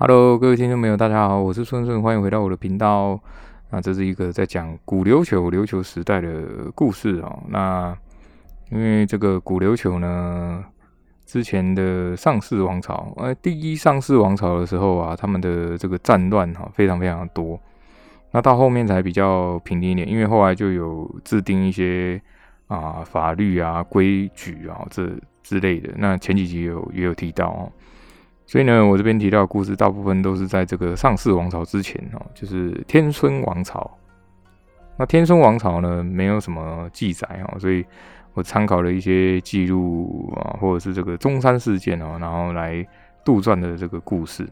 Hello，各位听众朋友，大家好，我是孙顺，欢迎回到我的频道。那这是一个在讲古琉球琉球时代的故事哦。那因为这个古琉球呢，之前的上世王朝，呃，第一上世王朝的时候啊，他们的这个战乱哈非常非常的多。那到后面才比较平定一点，因为后来就有制定一些啊法律啊规矩啊这之类的。那前几集有也有提到哦。所以呢，我这边提到的故事大部分都是在这个上世王朝之前哦，就是天孙王朝。那天孙王朝呢，没有什么记载哦，所以我参考了一些记录啊，或者是这个中山事件哦，然后来杜撰的这个故事。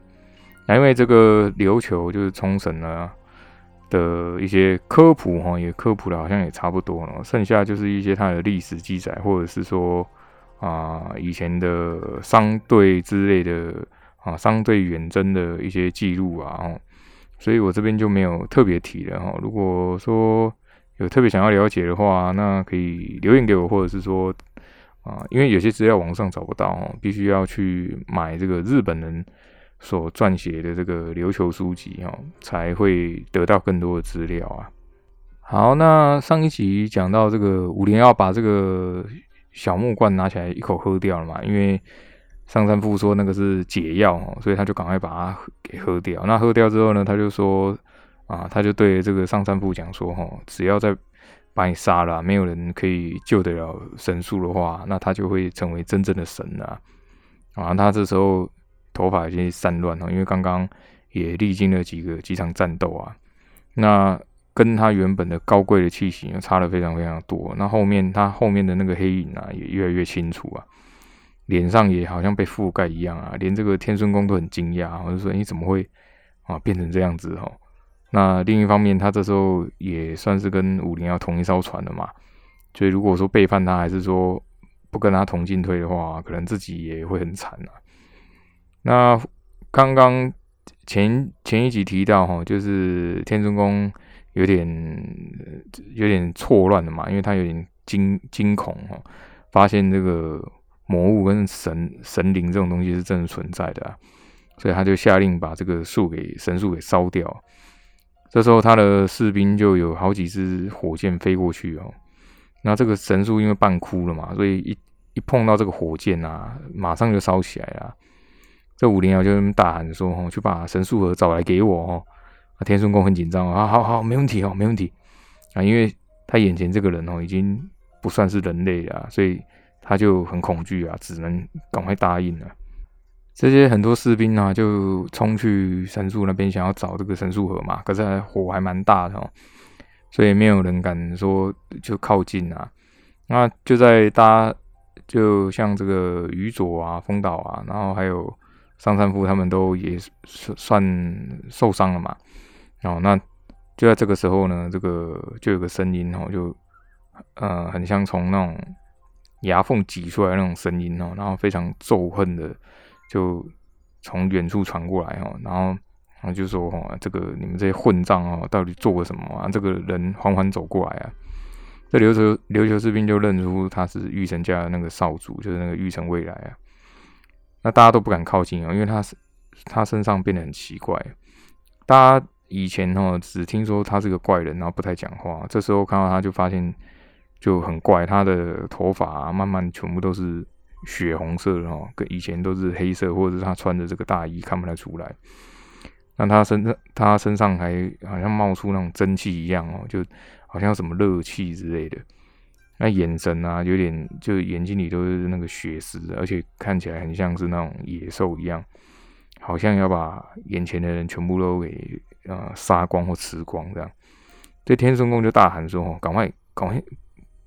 那因为这个琉球就是冲绳呢的一些科普哈，也科普的好像也差不多了，剩下就是一些它的历史记载，或者是说。啊，以前的商队之类的啊，商队远征的一些记录啊，哦，所以我这边就没有特别提了哈。如果说有特别想要了解的话，那可以留言给我，或者是说啊，因为有些资料网上找不到哦，必须要去买这个日本人所撰写的这个琉球书籍哦，才会得到更多的资料啊。好，那上一集讲到这个五连要把这个。小木罐拿起来一口喝掉了嘛，因为上山富说那个是解药，所以他就赶快把它给喝掉。那喝掉之后呢，他就说啊，他就对这个上山富讲说，哈，只要再把你杀了，没有人可以救得了神树的话，那他就会成为真正的神啊。啊，他这时候头发已经散乱了，因为刚刚也历经了几个几场战斗啊。那跟他原本的高贵的气息差的非常非常多。那后面他后面的那个黑影啊，也越来越清楚啊，脸上也好像被覆盖一样啊。连这个天孙公都很惊讶，我就说你怎么会啊变成这样子哦？那另一方面，他这时候也算是跟武林要同一艘船的嘛。所以如果说背叛他，还是说不跟他同进退的话，可能自己也会很惨啊。那刚刚前前一集提到哈，就是天孙公。有点有点错乱的嘛，因为他有点惊惊恐哦，发现这个魔物跟神神灵这种东西是真的存在的啊，所以他就下令把这个树给神树给烧掉。这时候他的士兵就有好几支火箭飞过去哦，那这个神树因为半枯了嘛，所以一一碰到这个火箭啊，马上就烧起来了。这武林瑶就大喊说：“哦，去把神树盒找来给我哦。”啊，天孙公很紧张啊，好好，没问题哦，没问题啊，因为他眼前这个人哦，已经不算是人类了，所以他就很恐惧啊，只能赶快答应了。这些很多士兵啊，就冲去神树那边，想要找这个神树盒嘛，可是火还蛮大的哦，所以没有人敢说就靠近啊。那就在大家就像这个宇佐啊、风岛啊，然后还有上山夫他们都也算受伤了嘛。哦，那就在这个时候呢，这个就有个声音哦，就呃，很像从那种牙缝挤出来那种声音哦，然后非常咒恨的，就从远处传过来哦，然后然后就说哦，这个你们这些混账哦，到底做了什么啊？这个人缓缓走过来啊，这琉球琉球士兵就认出他是玉成家的那个少主，就是那个玉成未来啊。那大家都不敢靠近哦，因为他是他身上变得很奇怪，大家。以前哦，只听说他是个怪人，然后不太讲话。这时候看到他就发现就很怪，他的头发慢慢全部都是血红色的哦，跟以前都是黑色，或者是他穿的这个大衣看不太出来。那他身上他身上还好像冒出那种蒸汽一样哦，就好像什么热气之类的。那眼神啊，有点就眼睛里都是那个血丝，而且看起来很像是那种野兽一样，好像要把眼前的人全部都给。啊！杀光或吃光这样，这天孙公就大喊说：“哦，赶快，赶快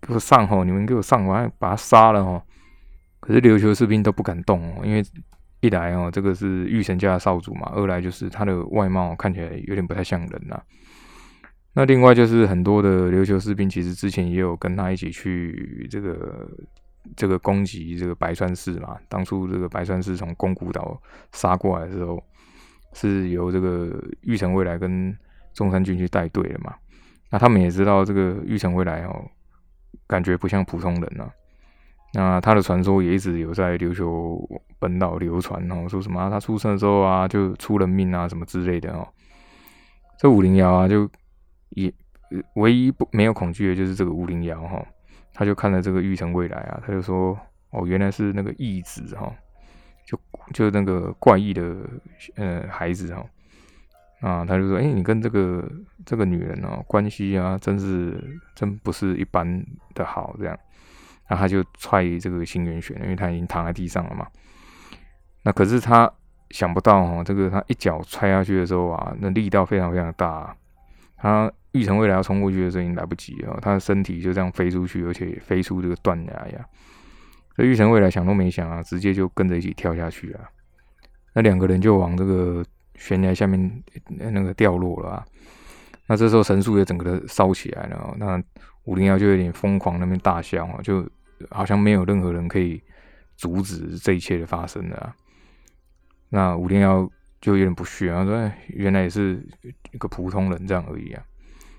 给我上！吼，你们给我上！我要把他杀了！吼！”可是琉球士兵都不敢动哦，因为一来哦，这个是御神家的少主嘛；二来就是他的外貌看起来有点不太像人呐。那另外就是很多的琉球士兵，其实之前也有跟他一起去这个这个攻击这个白川氏嘛。当初这个白川氏从宫古岛杀过来的时候。是由这个玉成未来跟中山君去带队的嘛？那他们也知道这个玉成未来哦，感觉不像普通人啊。那他的传说也一直有在琉球本岛流传哦，说什么他出生的时候啊就出了命啊什么之类的哦。这五零幺啊就也唯一不没有恐惧的就是这个五零幺哈，他就看了这个玉成未来啊，他就说哦原来是那个义子哈，就那个怪异的呃孩子哈。啊，他就说：“哎，你跟这个这个女人哦，关系啊，真是真不是一般的好。”这样，然后他就踹这个新元玄，因为他已经躺在地上了嘛。那可是他想不到哦，这个他一脚踹下去的时候啊，那力道非常非常大。他玉成未来要冲过去的时候已经来不及了，他的身体就这样飞出去，而且飞出这个断崖呀。这玉成未来想都没想啊，直接就跟着一起跳下去啊。那两个人就往这个。悬崖下面那个掉落了啊！那这时候神树也整个的烧起来了，那五零幺就有点疯狂，那边大笑啊，就好像没有任何人可以阻止这一切的发生的。那五零幺就有点不屑啊，说：“原来也是一个普通人这样而已啊！”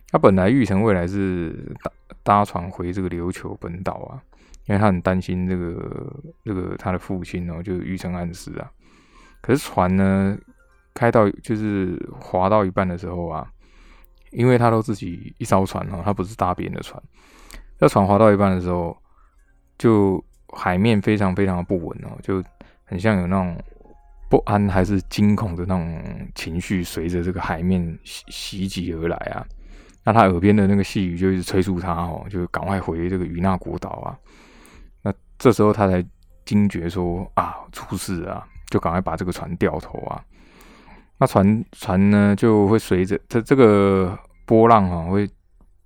他本来玉成未来是搭搭船回这个琉球本岛啊，因为他很担心这个这个他的父亲哦，就是玉成暗司啊。可是船呢？开到就是划到一半的时候啊，因为他都自己一艘船哦，他不是搭别人的船。那船划到一半的时候，就海面非常非常的不稳哦，就很像有那种不安还是惊恐的那种情绪随着这个海面袭袭击而来啊。那他耳边的那个细雨就一直催促他哦，就赶快回这个与那国岛啊。这时候他才惊觉说啊，出事啊，就赶快把这个船掉头啊。那船船呢，就会随着这这个波浪啊，会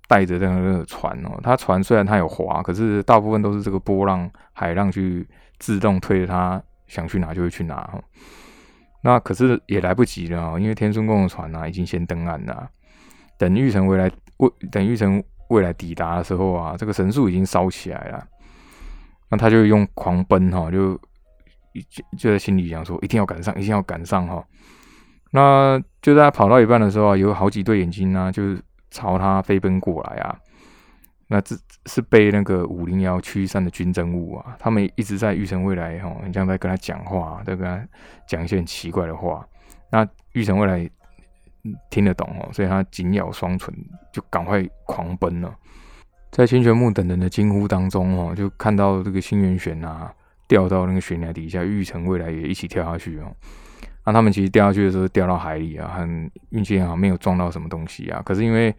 带着这个船哦。它船虽然它有划，可是大部分都是这个波浪海浪去自动推着它，想去哪就会去哪。那可是也来不及了，因为天孙宫的船啊已经先登岸了。等玉成未来未等玉成未来抵达的时候啊，这个神树已经烧起来了。那他就用狂奔哈，就就就在心里想说，一定要赶上，一定要赶上哈。那就在他跑到一半的时候啊，有好几对眼睛呢，就是朝他飞奔过来啊。那这是被那个五零幺驱散的军政物啊，他们一直在玉成未来哈，很像在跟他讲话，在跟他讲一些很奇怪的话。那玉成未来听得懂哦，所以他紧咬双唇，就赶快狂奔了。在清泉木等人的惊呼当中哦，就看到这个新元玄啊掉到那个悬崖底下，玉成未来也一起跳下去哦。那他们其实掉下去的时候掉到海里啊，很运气很好，没有撞到什么东西啊。可是因为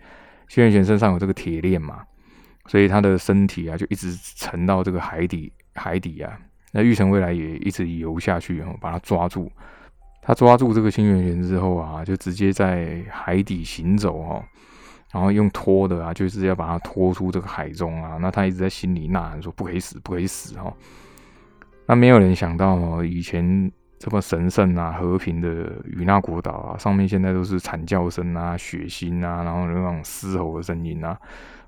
谢元玄身上有这个铁链嘛，所以他的身体啊就一直沉到这个海底海底啊。那玉成未来也一直游下去，然后把他抓住。他抓住这个新元玄之后啊，就直接在海底行走哦，然后用拖的啊，就是要把他拖出这个海中啊。那他一直在心里呐喊说：“不可以死，不可以死！”哦，那没有人想到哦，以前。这么神圣啊、和平的与那国岛啊，上面现在都是惨叫声啊、血腥啊，然后那种嘶吼的声音啊，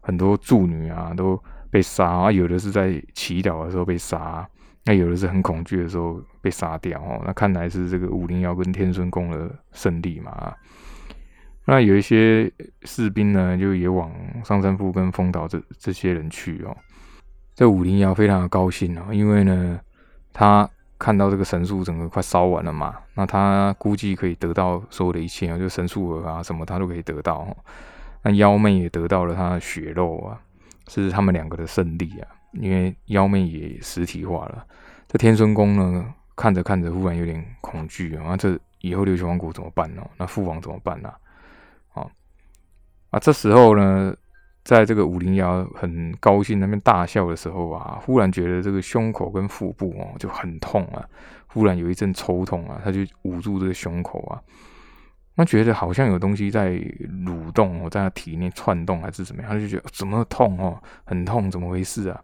很多助女啊都被杀啊，有的是在祈祷的时候被杀，那有的是很恐惧的时候被杀掉哦。那看来是这个五零幺跟天孙宫的胜利嘛。那有一些士兵呢，就也往上山富跟丰岛这这些人去哦。这五零幺非常的高兴哦，因为呢，他。看到这个神树整个快烧完了嘛，那他估计可以得到所有的一切啊，就神树啊什么他都可以得到。那妖妹也得到了她的血肉啊，是他们两个的胜利啊，因为妖妹也实体化了。这天孙宫呢，看着看着忽然有点恐惧啊，这以后琉球王国怎么办呢？那父王怎么办呢？啊啊，这时候呢？在这个五零幺很高兴那边大笑的时候啊，忽然觉得这个胸口跟腹部哦就很痛啊，忽然有一阵抽痛啊，他就捂住这个胸口啊，那觉得好像有东西在蠕动哦，在他体内窜动还是怎么样，他就觉得怎么痛哦，很痛，怎么回事啊？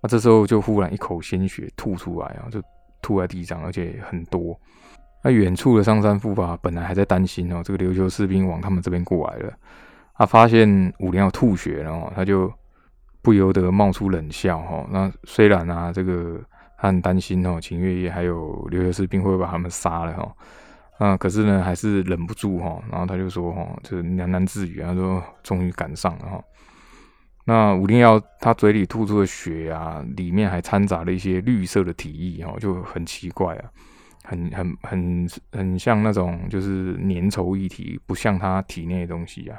那这时候就忽然一口鲜血吐出来啊，就吐在地上，而且很多。那远处的上山富吧，本来还在担心哦，这个琉球士兵往他们这边过来了。他发现五零要吐血了哦，他就不由得冒出冷笑哈。那虽然啊，这个他很担心哦，秦月夜还有琉球士兵会把他们杀了哈。啊，可是呢，还是忍不住哈。然后他就说哈，就喃喃自语，他说终于赶上了哈。那五零幺他嘴里吐出的血啊，里面还掺杂了一些绿色的体液哦，就很奇怪啊，很很很很像那种就是粘稠液体，不像他体内的东西啊。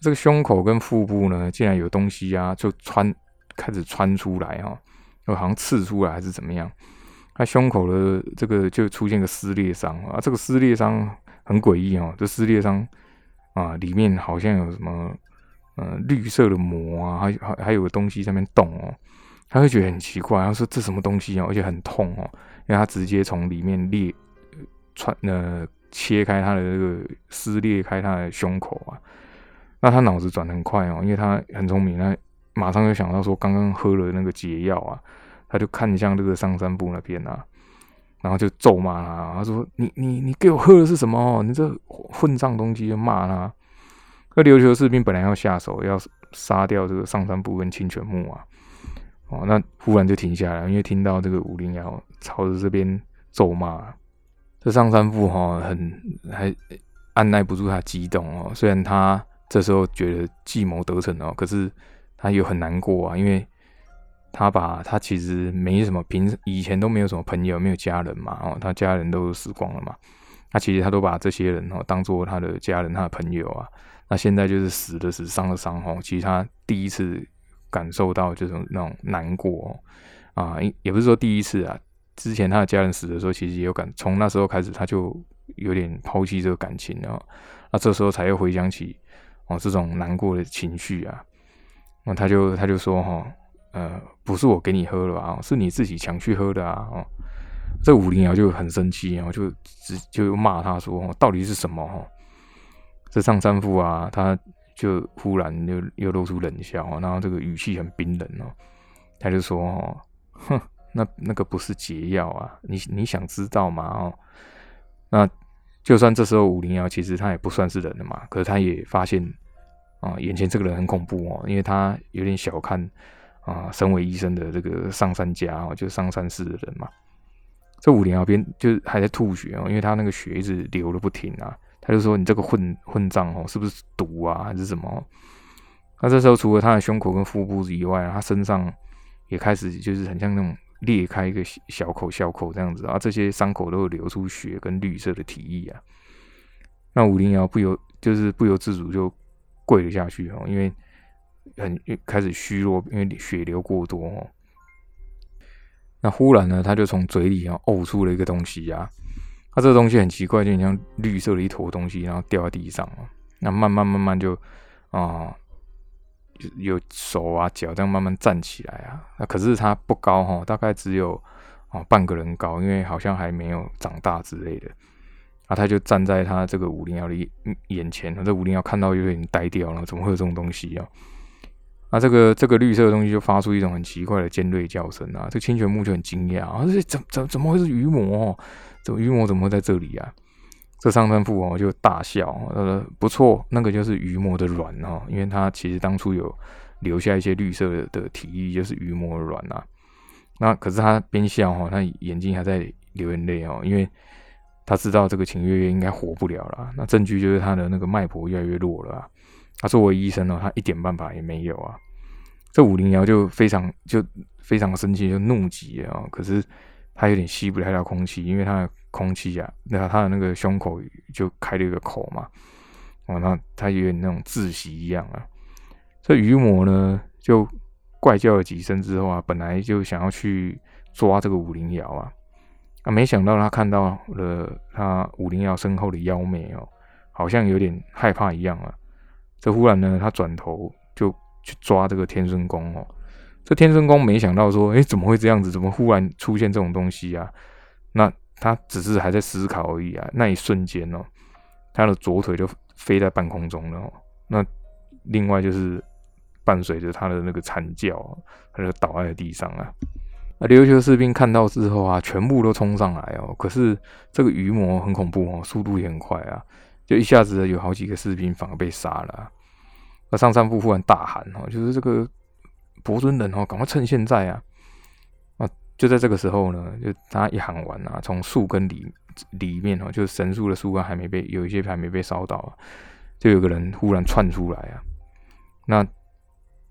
这个胸口跟腹部呢，竟然有东西啊，就穿开始穿出来哈，就好像刺出来还是怎么样？他胸口的这个就出现个撕裂伤啊，这个撕裂伤很诡异哦，这撕裂伤啊里面好像有什么。嗯，绿色的膜啊，还还还有个东西在那边动哦，他会觉得很奇怪，他说这什么东西哦，而且很痛哦，因为他直接从里面裂穿呃切开他的这个撕裂开他的胸口啊，那他脑子转很快哦，因为他很聪明，他马上就想到说刚刚喝了那个解药啊，他就看向这个上山部那边啊，然后就咒骂他，他说你你你给我喝的是什么？你这混账东西！就骂他。那琉球士兵本来要下手，要杀掉这个上山部跟清泉木啊，哦，那忽然就停下来，因为听到这个武林瑶朝着这边咒骂，这上山部哈很还按耐不住他激动哦，虽然他这时候觉得计谋得逞哦，可是他又很难过啊，因为他把他其实没什么平以前都没有什么朋友，没有家人嘛，哦，他家人都死光了嘛，那其实他都把这些人哦当做他的家人，他的朋友啊。那现在就是死的死，伤的伤哦。其实他第一次感受到这种那种难过哦啊，也不是说第一次啊。之前他的家人死的时候，其实也有感，从那时候开始他就有点抛弃这个感情了。那这时候才又回想起哦这种难过的情绪啊。那他就他就说哈，呃，不是我给你喝了啊，是你自己抢去喝的啊。哦，这武林瑶就很生气，然后就直就骂他说，到底是什么哈？这上山富啊，他就忽然又又露出冷笑，然后这个语气很冰冷哦，他就说：“哦，哼，那那个不是解药啊，你你想知道吗？哦，那就算这时候五零幺其实他也不算是人了嘛，可是他也发现啊，眼前这个人很恐怖哦，因为他有点小看啊，身为医生的这个上山家哦，就是上山市的人嘛。这武林瑶边就还在吐血哦，因为他那个血一直流了不停啊。”他就说：“你这个混混账哦，是不是毒啊，还是什么？”那这时候除了他的胸口跟腹部以外，他身上也开始就是很像那种裂开一个小口小口这样子啊，这些伤口都有流出血跟绿色的体液啊。那武林瑶不由就是不由自主就跪了下去哦，因为很开始虚弱，因为血流过多哦。那忽然呢，他就从嘴里啊呕出了一个东西呀。他这个东西很奇怪，就像绿色的一坨东西，然后掉在地上那慢慢慢慢就啊，有手啊脚这样慢慢站起来啊。那可是它不高哈，大概只有啊半个人高，因为好像还没有长大之类的。啊，他就站在他这个五零幺的眼前，这五零幺看到有点呆掉了，怎么会有这种东西啊？啊，这个这个绿色的东西就发出一种很奇怪的尖锐叫声啊！这清泉木就很惊讶啊，这怎怎怎么会是鱼魔？这鱼魔怎么会在这里啊？这上山富哦就大笑，呃，不错，那个就是鱼魔的卵哦，因为他其实当初有留下一些绿色的体液，就是鱼魔的卵啊。那可是他边笑哈，他眼睛还在流眼泪哦，因为他知道这个秦月月应该活不了了。那证据就是他的那个脉搏越来越弱了。他作为医生呢，他一点办法也没有啊。这武灵瑶就非常就非常生气，就怒极啊。可是他有点吸不太到空气，因为他空气啊，那他的那个胸口就开了一个口嘛。哦，那他有点那种窒息一样啊。这鱼魔呢，就怪叫了几声之后啊，本来就想要去抓这个武灵瑶啊，啊，没想到他看到了他武灵瑶身后的妖妹哦，好像有点害怕一样啊。这忽然呢，他转头就去抓这个天孙宫哦。这天孙宫没想到说，哎，怎么会这样子？怎么忽然出现这种东西啊？那他只是还在思考而已啊。那一瞬间哦，他的左腿就飞在半空中了。那另外就是伴随着他的那个惨叫，他就倒在了地上啊。那琉球士兵看到之后啊，全部都冲上来哦。可是这个鱼魔很恐怖哦，速度也很快啊。就一下子有好几个士兵反而被杀了，那上山部忽然大喊哦，就是这个伯尊人哦，赶快趁现在啊！就在这个时候呢，就他一喊完啊，从树根里里面哦，就是神树的树根还没被有一些还没被烧到，就有个人忽然窜出来啊！那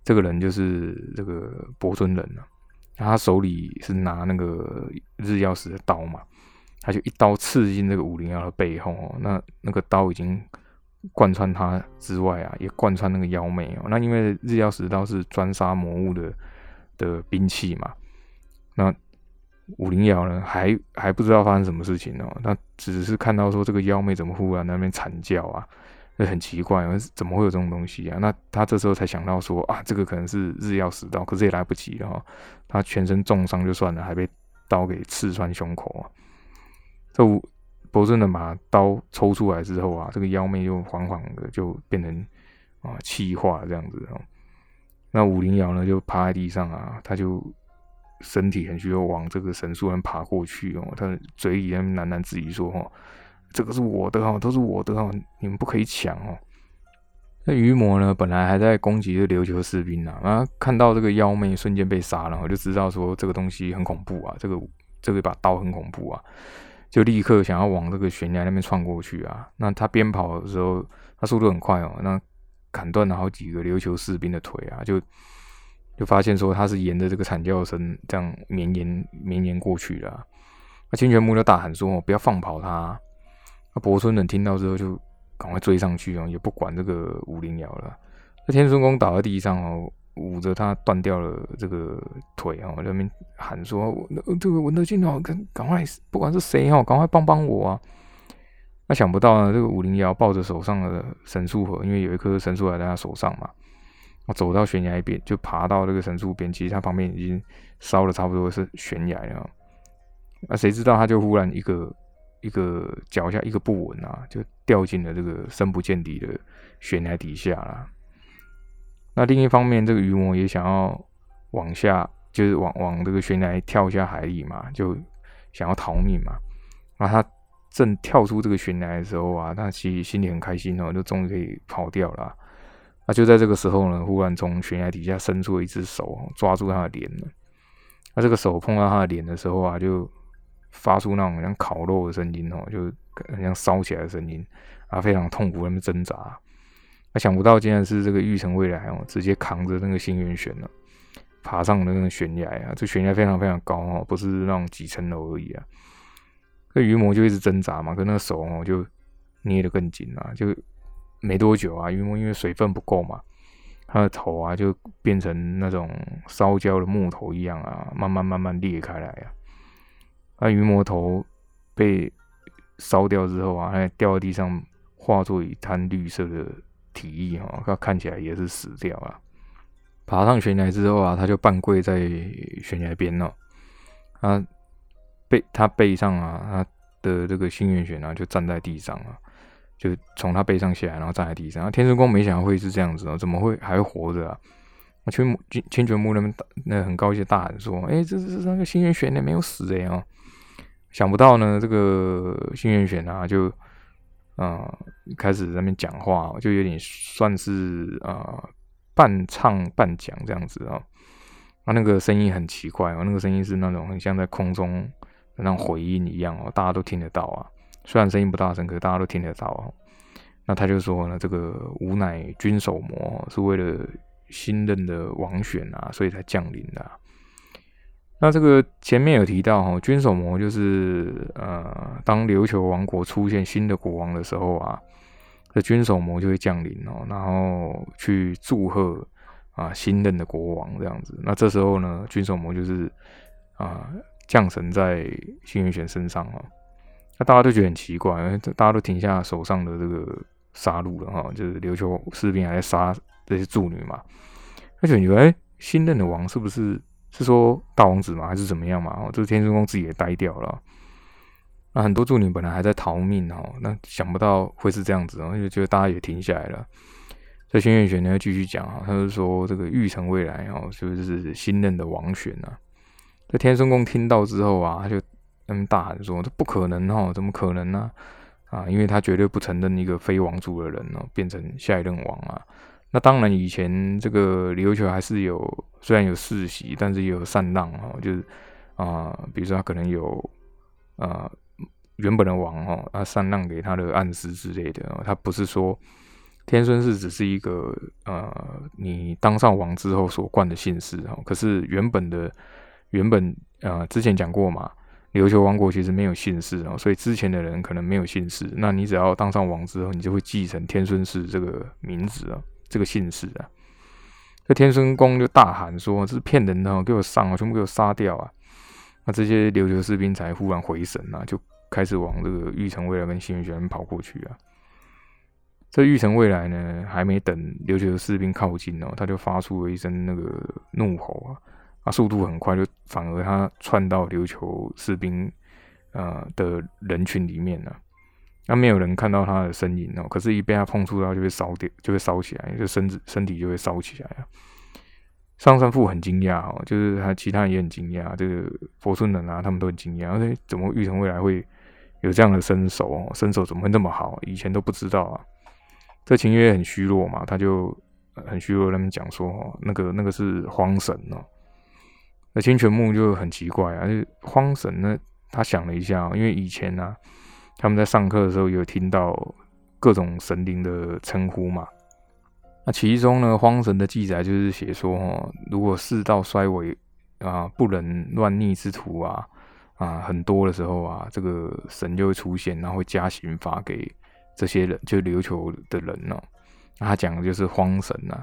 这个人就是这个伯尊人了，他手里是拿那个日曜石的刀嘛，他就一刀刺进这个武灵瑶的背后哦，那那个刀已经贯穿他之外啊，也贯穿那个妖妹哦。那因为日曜石刀是专杀魔物的的兵器嘛，那武灵瑶呢还还不知道发生什么事情哦，那只是看到说这个妖妹怎么忽然那边惨叫啊。那很奇怪，怎么会有这种东西啊？那他这时候才想到说啊，这个可能是日曜死刀，可是也来不及了哈。他全身重伤就算了，还被刀给刺穿胸口啊。这伯尊人把刀抽出来之后啊，这个妖妹就缓缓的就变成啊气化这样子哦。那武灵瑶呢就趴在地上啊，他就身体很虚弱，往这个神树人爬过去哦。他嘴里喃喃自语说哈。这个是我的哈，都是我的哈，你们不可以抢哦。那鱼魔呢，本来还在攻击这琉球士兵呢，啊，看到这个妖妹瞬间被杀了，我就知道说这个东西很恐怖啊，这个这个把刀很恐怖啊，就立刻想要往这个悬崖那边窜过去啊。那他边跑的时候，他速度很快哦，那砍断了好几个琉球士兵的腿啊，就就发现说他是沿着这个惨叫声这样绵延绵延过去了。那清泉木就大喊说：“不要放跑他。”那伯村人听到之后就赶快追上去哦，也不管这个武灵瑶了。那天孙公倒在地上哦，捂着他断掉了这个腿哦，那边喊说：“这个文德进哦，赶赶快，不管是谁哦，赶快帮帮我啊！”那想不到呢，这个武灵瑶抱着手上的神树盒，因为有一颗神树还在他手上嘛，我走到悬崖边，就爬到这个神树边，其实他旁边已经烧了差不多是悬崖了。那谁知道他就忽然一个。一个脚下一个不稳啊，就掉进了这个深不见底的悬崖底下了。那另一方面，这个鱼魔也想要往下，就是往往这个悬崖跳下海里嘛，就想要逃命嘛。那他正跳出这个悬崖的时候啊，他其实心里很开心哦，就终于可以跑掉了。那就在这个时候呢，忽然从悬崖底下伸出了一只手，抓住他的脸了。那这个手碰到他的脸的时候啊，就。发出那种像烤肉的声音哦，就很像烧起来的声音啊，非常痛苦，那么挣扎。那想不到竟然是这个玉成未来哦，直接扛着那个星元玄呢，爬上那个悬崖啊。这悬崖非常非常高哦，不是那种几层楼而已啊。那鱼魔就一直挣扎嘛，跟那个手哦就捏得更紧啊。就没多久啊，因为因为水分不够嘛，他的头啊就变成那种烧焦的木头一样啊，慢慢慢慢裂开来啊。那鱼魔头被烧掉之后啊，还掉在地上，化作一滩绿色的体液哈，他看起来也是死掉了。爬上悬崖之后啊，他就半跪在悬崖边了。他背他背上啊，他的这个星元玄啊，就站在地上啊，就从他背上下来，然后站在地上。然后天神宫没想到会是这样子哦，怎么会还活着啊？千千千泉木那边那很高兴大喊说：“哎，这这那个星元玄呢没有死哎哦。”想不到呢，这个新元玄啊，就啊开始在那边讲话，就有点算是啊半唱半讲这样子啊。他那个声音很奇怪哦，那个声音是那种很像在空中那种回音一样哦，大家都听得到啊。虽然声音不大声，可是大家都听得到。那他就说呢，这个吾乃君守魔，是为了新任的王选啊，所以才降临的。那这个前面有提到哈，君守魔就是呃，当琉球王国出现新的国王的时候啊，这君守魔就会降临哦，然后去祝贺啊新任的国王这样子。那这时候呢，君守魔就是啊降神在幸运玄身上哦，那大家都觉得很奇怪，大家都停下手上的这个杀戮了哈，就是琉球士兵还在杀这些助女嘛，而且以为新任的王是不是？是说大王子吗？还是怎么样嘛？哦，这个天孙公自己也呆掉了。那很多助女本来还在逃命哦，那想不到会是这样子，然后就觉得大家也停下来了。所以轩辕玄呢继续讲啊，他就说这个玉成未来哦，就是新任的王选啊。这天孙公听到之后啊，他就嗯大喊说：“这不可能哦，怎么可能呢？啊，因为他绝对不承认一个非王族的人哦变成下一任王啊。”那当然，以前这个琉球还是有，虽然有世袭，但是也有禅让哦，就是啊，比如说他可能有啊原本的王哈，他禅让给他的暗司之类的哦，他不是说天孙氏只是一个呃，你当上王之后所冠的姓氏哦。可是原本的原本呃，之前讲过嘛，琉球王国其实没有姓氏哦，所以之前的人可能没有姓氏。那你只要当上王之后，你就会继承天孙氏这个名字啊，这个姓氏啊。这天孙公就大喊说：“这是骗人的，给我上啊，全部给我杀掉啊！”那这些琉球士兵才忽然回神啊，就开始往这个玉城未来跟新月玄跑过去啊。这玉城未来呢，还没等琉球士兵靠近哦，他就发出了一声那个怒吼啊！啊，速度很快，就反而他窜到琉球士兵呃的人群里面了。那没有人看到他的身影哦，可是，一被他碰触到，就会烧掉，就会烧起来，就身子身体就会烧起来啊。上山父很惊讶哦，就是他其他人也很惊讶，这个佛村人啊，他们都很惊讶，而且怎么玉成未来会有这样的身手哦？身手怎么会那么好？以前都不知道啊。这秦月很虚弱嘛，他就很虚弱，他们讲说哦，那个那个是荒神哦。那清泉木就很奇怪啊，就荒神呢，他想了一下，因为以前呢。他们在上课的时候有听到各种神灵的称呼嘛？那其中呢，荒神的记载就是写说，哦，如果世道衰微啊，不能乱逆之徒啊啊很多的时候啊，这个神就会出现，然后会加刑罚给这些人，就琉球的人哦。那他讲的就是荒神呐。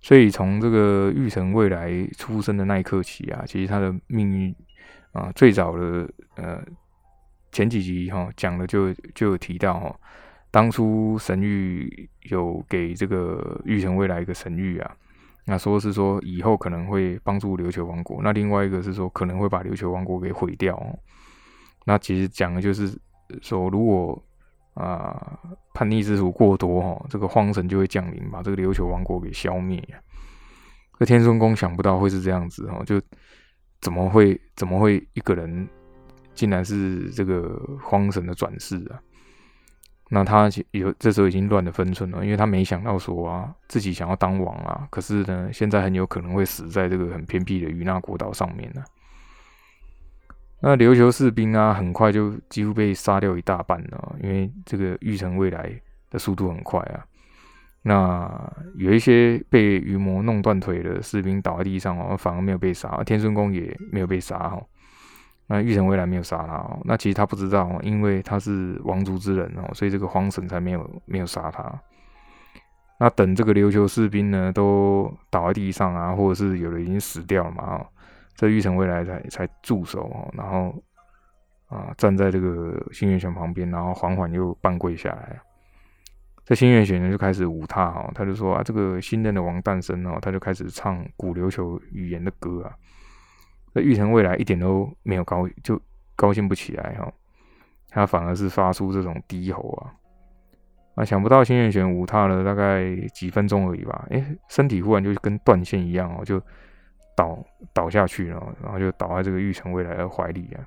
所以从这个玉成未来出生的那一刻起啊，其实他的命运啊，最早的呃。前几集哈讲的就就有提到哈，当初神谕有给这个玉成未来一个神谕啊，那说是说以后可能会帮助琉球王国，那另外一个是说可能会把琉球王国给毁掉。那其实讲的就是说，如果啊叛逆之徒过多哈，这个荒神就会降临，把这个琉球王国给消灭。这天孙公想不到会是这样子哈，就怎么会怎么会一个人？竟然是这个荒神的转世啊！那他有这时候已经乱了分寸了，因为他没想到说啊，自己想要当王啊，可是呢，现在很有可能会死在这个很偏僻的与那国岛上面呢。那琉球士兵啊，很快就几乎被杀掉一大半了，因为这个玉成未来的速度很快啊。那有一些被鱼魔弄断腿的士兵倒在地上哦，反而没有被杀，天孙公也没有被杀哈。那玉成未来没有杀他哦，那其实他不知道，因为他是王族之人哦，所以这个荒神才没有没有杀他。那等这个琉球士兵呢都倒在地上啊，或者是有的已经死掉了嘛，这玉成未来才才住手哦，然后啊站在这个新月玄旁边，然后缓缓又半跪下来。这新月玄呢就开始舞踏哦，他就说啊，这个新任的王诞生哦，他就开始唱古琉球语言的歌啊。那玉成未来一点都没有高，就高兴不起来哈，他反而是发出这种低吼啊，啊，想不到新月玄舞踏了大概几分钟而已吧，哎，身体忽然就跟断线一样哦，就倒倒下去了，然后就倒在这个玉成未来的怀里啊。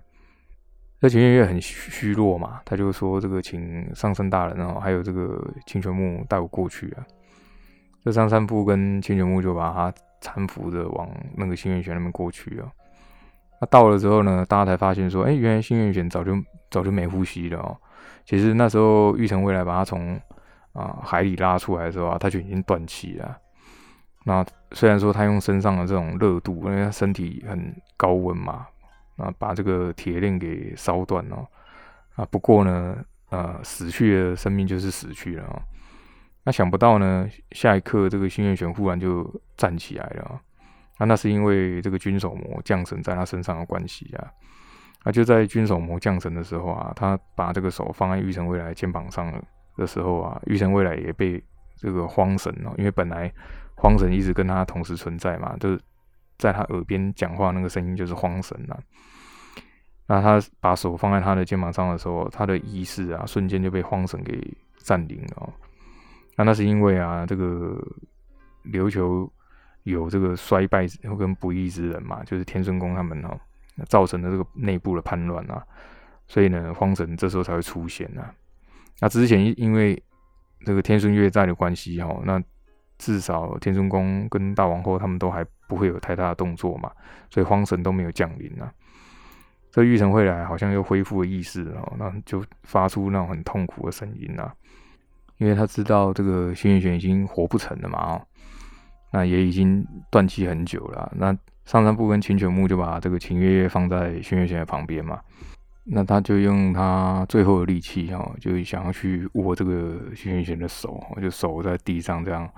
这秦月月很虚弱嘛，他就说这个请上山大人哦，还有这个清泉木带我过去啊。这上山部跟清泉木就把他搀扶着往那个新月玄那边过去啊。那到了之后呢，大家才发现说，哎，原来新月玄早就早就没呼吸了哦。其实那时候玉成未来把他从啊海里拉出来的时候啊，他就已经断气了。那虽然说他用身上的这种热度，因为他身体很高温嘛，啊把这个铁链给烧断了啊。不过呢，呃，死去的生命就是死去了啊。那想不到呢，下一刻这个新月犬忽然就站起来了。那那是因为这个军手魔降神在他身上的关系啊，啊就在军手魔降神的时候啊，他把这个手放在玉成未来肩膀上的时候啊，玉成未来也被这个荒神了，因为本来荒神一直跟他同时存在嘛，就是在他耳边讲话那个声音就是荒神呐。那他把手放在他的肩膀上的时候，他的意识啊瞬间就被荒神给占领了。那那是因为啊，这个琉球。有这个衰败跟不义之人嘛，就是天孙公他们哦，造成的这个内部的叛乱啊，所以呢，荒神这时候才会出现啊。那之前因为这个天孙月在的关系哈，那至少天孙公跟大王后他们都还不会有太大的动作嘛，所以荒神都没有降临啊。这玉成会来好像又恢复了意识哦，那就发出那种很痛苦的声音啊。因为他知道这个新月玄已经活不成了嘛，哦，那也已经断气很久了。那上山部跟秦泉木就把这个秦月月放在新月玄的旁边嘛，那他就用他最后的力气哦，就想要去握这个新月玄的手，就手在地上这样，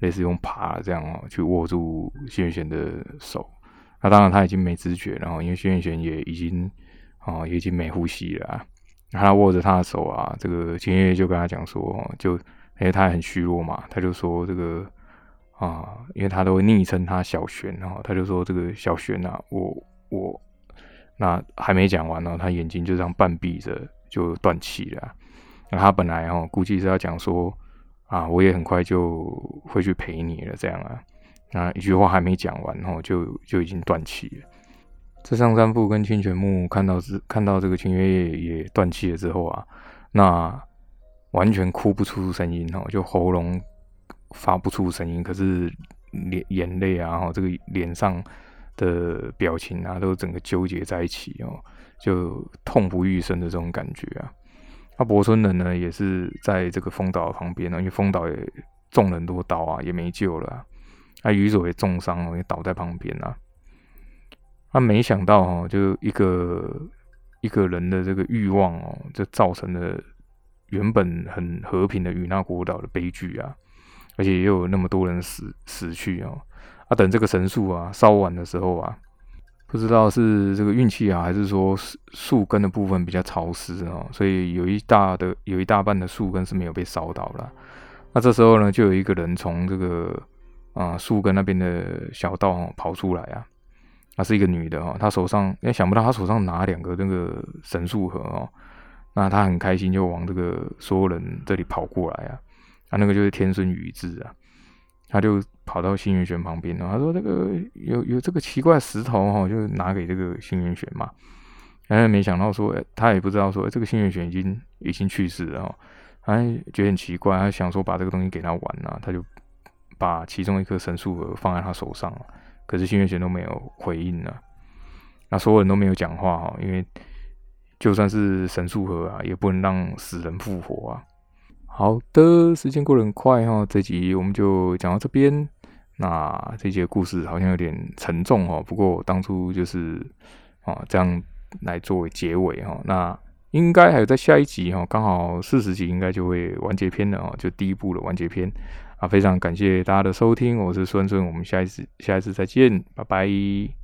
类似用爬这样哦，去握住新月玄的手。那当然他已经没知觉，然后因为新月玄也已经哦，也已经没呼吸了。他握着他的手啊，这个秦月就跟他讲说，就因为他很虚弱嘛，他就说这个啊，因为他都会昵称他小玄，然后他就说这个小玄啊，我我那还没讲完呢，他眼睛就这样半闭着就断气了。那他本来哦，估计是要讲说啊，我也很快就会去陪你了这样啊，那一句话还没讲完哦，就就已经断气了。这上三部跟清泉木看到是看到这个清月夜也断气了之后啊，那完全哭不出声音哦，就喉咙发不出声音，可是脸眼泪啊，哈，这个脸上的表情啊，都整个纠结在一起哦，就痛不欲生的这种感觉啊。那伯村人呢，也是在这个风岛旁边呢，因为风岛也中了很多刀啊，也没救了。啊，鱼佐也重伤，也倒在旁边啊。他没想到哦，就一个一个人的这个欲望哦，就造成了原本很和平的与那国岛的悲剧啊！而且也有那么多人死死去哦。啊，等这个神树啊烧完的时候啊，不知道是这个运气啊，还是说树根的部分比较潮湿哦，所以有一大的有一大半的树根是没有被烧到了。那这时候呢，就有一个人从这个啊树根那边的小道跑出来啊。那是一个女的哦，她手上，因为想不到她手上拿两个那个神树盒哦，那她很开心就往这个所有人这里跑过来啊，啊，那个就是天孙宇智啊，他就跑到星云玄旁边哦，他说这个有有这个奇怪石头哦，就拿给这个星云玄嘛，哎，没想到说他也不知道说这个星云玄已经已经去世了哦，哎，觉得很奇怪，他想说把这个东西给他玩啊，他就把其中一颗神树盒放在他手上。可是幸运玄都没有回应呢，那所有人都没有讲话哈，因为就算是神树盒啊，也不能让死人复活啊。好的，时间过得很快哈，这集我们就讲到这边。那这些故事好像有点沉重哦，不过当初就是啊这样来作为结尾哈。那应该还有在下一集哈，刚好四十集应该就会完结篇了哦，就第一部的完结篇。啊，非常感谢大家的收听，我是孙孙，我们下一次下一次再见，拜拜。